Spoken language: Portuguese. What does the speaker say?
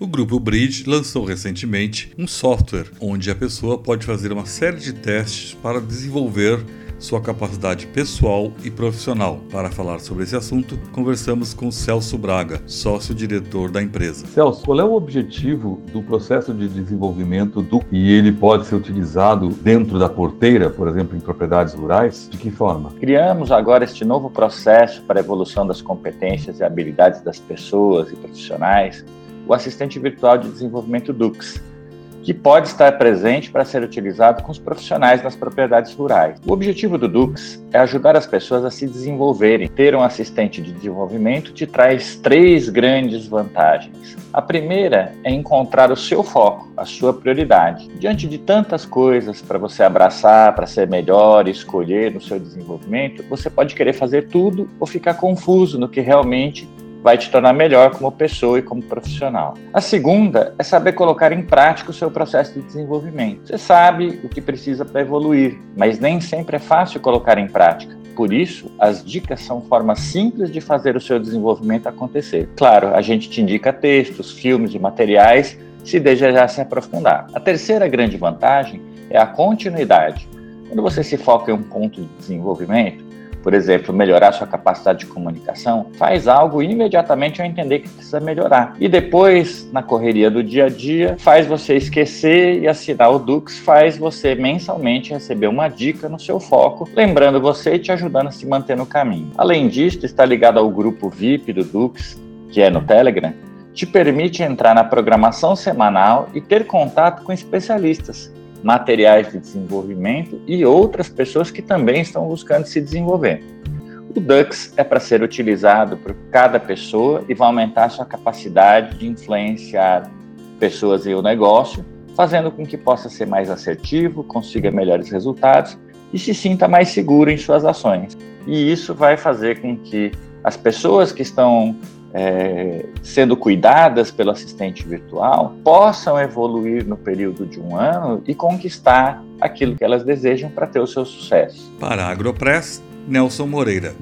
O grupo Bridge lançou recentemente um software onde a pessoa pode fazer uma série de testes para desenvolver sua capacidade pessoal e profissional. Para falar sobre esse assunto, conversamos com Celso Braga, sócio-diretor da empresa. Celso, qual é o objetivo do processo de desenvolvimento do e ele pode ser utilizado dentro da porteira, por exemplo, em propriedades rurais? De que forma? Criamos agora este novo processo para a evolução das competências e habilidades das pessoas e profissionais o assistente virtual de desenvolvimento Dux, que pode estar presente para ser utilizado com os profissionais das propriedades rurais. O objetivo do Dux é ajudar as pessoas a se desenvolverem. Ter um assistente de desenvolvimento te traz três grandes vantagens. A primeira é encontrar o seu foco, a sua prioridade. Diante de tantas coisas para você abraçar, para ser melhor escolher no seu desenvolvimento, você pode querer fazer tudo ou ficar confuso no que realmente vai te tornar melhor como pessoa e como profissional. A segunda é saber colocar em prática o seu processo de desenvolvimento. Você sabe o que precisa para evoluir, mas nem sempre é fácil colocar em prática. Por isso, as dicas são formas simples de fazer o seu desenvolvimento acontecer. Claro, a gente te indica textos, filmes e materiais se desejar se aprofundar. A terceira grande vantagem é a continuidade. Quando você se foca em um ponto de desenvolvimento, por exemplo, melhorar sua capacidade de comunicação, faz algo imediatamente ao entender que precisa melhorar. E depois, na correria do dia a dia, faz você esquecer e assinar o Dux faz você mensalmente receber uma dica no seu foco, lembrando você e te ajudando a se manter no caminho. Além disso, está ligado ao grupo VIP do Dux, que é no Telegram, te permite entrar na programação semanal e ter contato com especialistas materiais de desenvolvimento e outras pessoas que também estão buscando se desenvolver. O Dux é para ser utilizado por cada pessoa e vai aumentar sua capacidade de influenciar pessoas e o negócio, fazendo com que possa ser mais assertivo, consiga melhores resultados e se sinta mais seguro em suas ações. E isso vai fazer com que as pessoas que estão é, sendo cuidadas pelo assistente virtual possam evoluir no período de um ano e conquistar aquilo que elas desejam para ter o seu sucesso. Para a Agropress, Nelson Moreira.